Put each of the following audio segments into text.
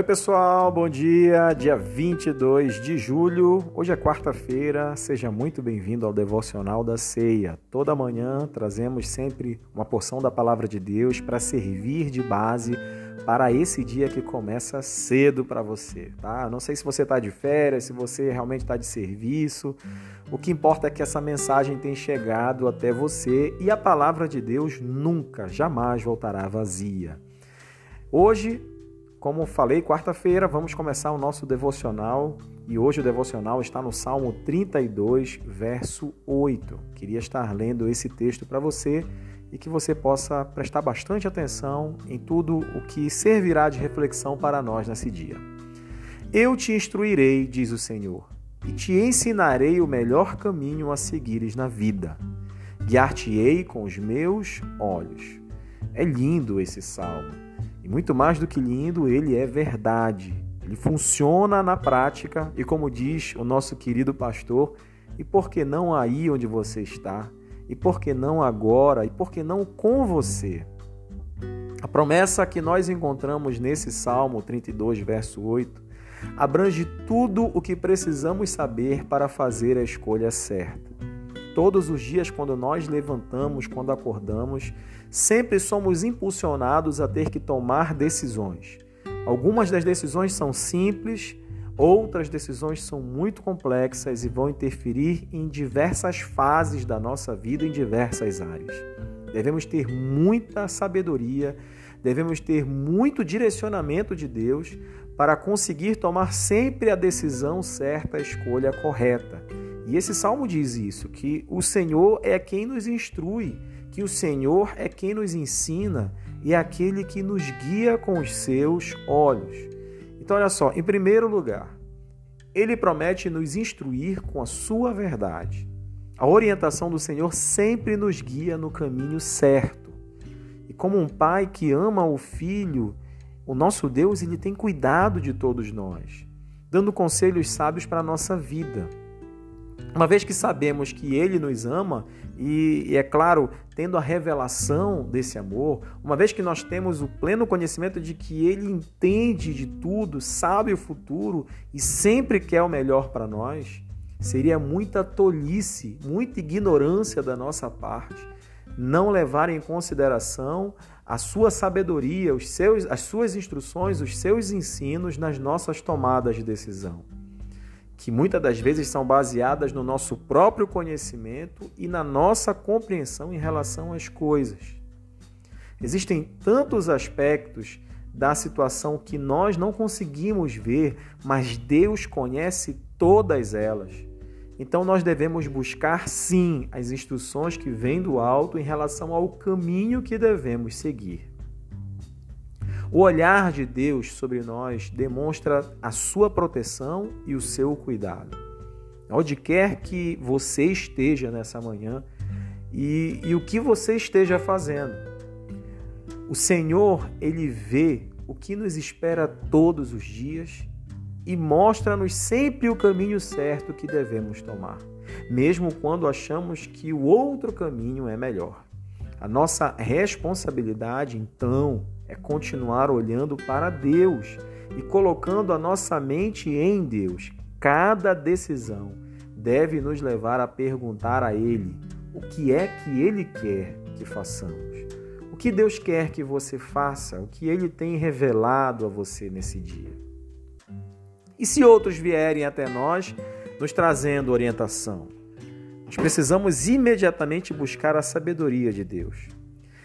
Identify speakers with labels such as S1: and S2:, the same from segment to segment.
S1: Oi, pessoal, bom dia. Dia 22 de julho, hoje é quarta-feira. Seja muito bem-vindo ao Devocional da Ceia. Toda manhã trazemos sempre uma porção da palavra de Deus para servir de base para esse dia que começa cedo para você, tá? Não sei se você está de férias, se você realmente está de serviço. O que importa é que essa mensagem tenha chegado até você e a palavra de Deus nunca, jamais voltará vazia. Hoje como falei, quarta-feira vamos começar o nosso devocional e hoje o devocional está no Salmo 32, verso 8. Queria estar lendo esse texto para você e que você possa prestar bastante atenção em tudo o que servirá de reflexão para nós nesse dia. Eu te instruirei, diz o Senhor, e te ensinarei o melhor caminho a seguires na vida. Guiar-te-ei com os meus olhos. É lindo esse salmo muito mais do que lindo, ele é verdade. Ele funciona na prática e, como diz o nosso querido pastor, e por que não aí onde você está? E por que não agora? E por que não com você? A promessa que nós encontramos nesse Salmo 32, verso 8, abrange tudo o que precisamos saber para fazer a escolha certa. Todos os dias, quando nós levantamos, quando acordamos, sempre somos impulsionados a ter que tomar decisões. Algumas das decisões são simples, outras decisões são muito complexas e vão interferir em diversas fases da nossa vida, em diversas áreas. Devemos ter muita sabedoria, devemos ter muito direcionamento de Deus para conseguir tomar sempre a decisão certa, a escolha correta. E esse salmo diz isso, que o Senhor é quem nos instrui, que o Senhor é quem nos ensina e é aquele que nos guia com os seus olhos. Então, olha só, em primeiro lugar, ele promete nos instruir com a sua verdade. A orientação do Senhor sempre nos guia no caminho certo. E como um pai que ama o filho, o nosso Deus, ele tem cuidado de todos nós, dando conselhos sábios para a nossa vida. Uma vez que sabemos que Ele nos ama, e, e, é claro, tendo a revelação desse amor, uma vez que nós temos o pleno conhecimento de que Ele entende de tudo, sabe o futuro e sempre quer o melhor para nós, seria muita tolice, muita ignorância da nossa parte não levar em consideração a sua sabedoria, os seus, as suas instruções, os seus ensinos nas nossas tomadas de decisão que muitas das vezes são baseadas no nosso próprio conhecimento e na nossa compreensão em relação às coisas. Existem tantos aspectos da situação que nós não conseguimos ver, mas Deus conhece todas elas. Então nós devemos buscar sim as instruções que vêm do alto em relação ao caminho que devemos seguir. O olhar de Deus sobre nós demonstra a sua proteção e o seu cuidado. Onde quer que você esteja nessa manhã e, e o que você esteja fazendo, o Senhor, Ele vê o que nos espera todos os dias e mostra-nos sempre o caminho certo que devemos tomar, mesmo quando achamos que o outro caminho é melhor. A nossa responsabilidade, então, é continuar olhando para Deus e colocando a nossa mente em Deus. Cada decisão deve nos levar a perguntar a Ele o que é que Ele quer que façamos. O que Deus quer que você faça, o que Ele tem revelado a você nesse dia. E se outros vierem até nós nos trazendo orientação? Nós precisamos imediatamente buscar a sabedoria de Deus.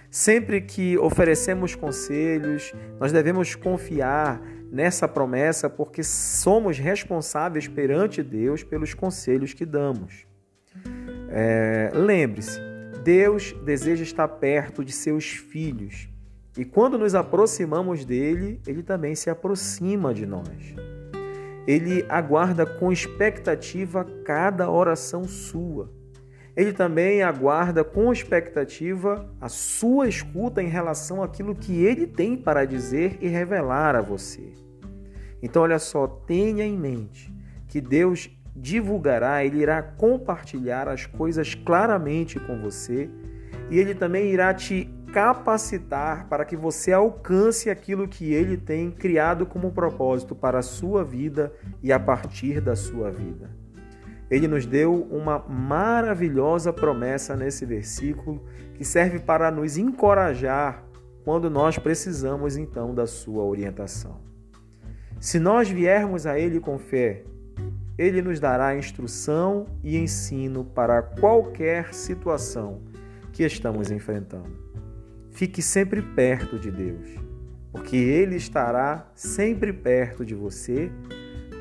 S1: Sempre que oferecemos conselhos, nós devemos confiar nessa promessa porque somos responsáveis perante Deus pelos conselhos que damos. É, Lembre-se, Deus deseja estar perto de seus filhos e quando nos aproximamos dele, ele também se aproxima de nós. Ele aguarda com expectativa cada oração sua ele também aguarda com expectativa a sua escuta em relação àquilo que ele tem para dizer e revelar a você. Então, olha só, tenha em mente que Deus divulgará, ele irá compartilhar as coisas claramente com você e ele também irá te capacitar para que você alcance aquilo que ele tem criado como propósito para a sua vida e a partir da sua vida. Ele nos deu uma maravilhosa promessa nesse versículo que serve para nos encorajar quando nós precisamos então da sua orientação. Se nós viermos a Ele com fé, Ele nos dará instrução e ensino para qualquer situação que estamos enfrentando. Fique sempre perto de Deus, porque Ele estará sempre perto de você,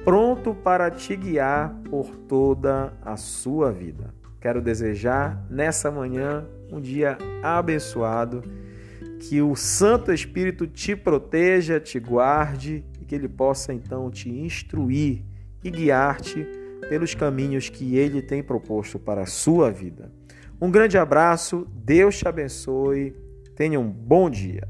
S1: pronto para te guiar por toda a sua vida. Quero desejar nessa manhã um dia abençoado, que o Santo Espírito te proteja, te guarde e que ele possa então te instruir e guiar-te pelos caminhos que ele tem proposto para a sua vida. Um grande abraço, Deus te abençoe Tenha um bom dia.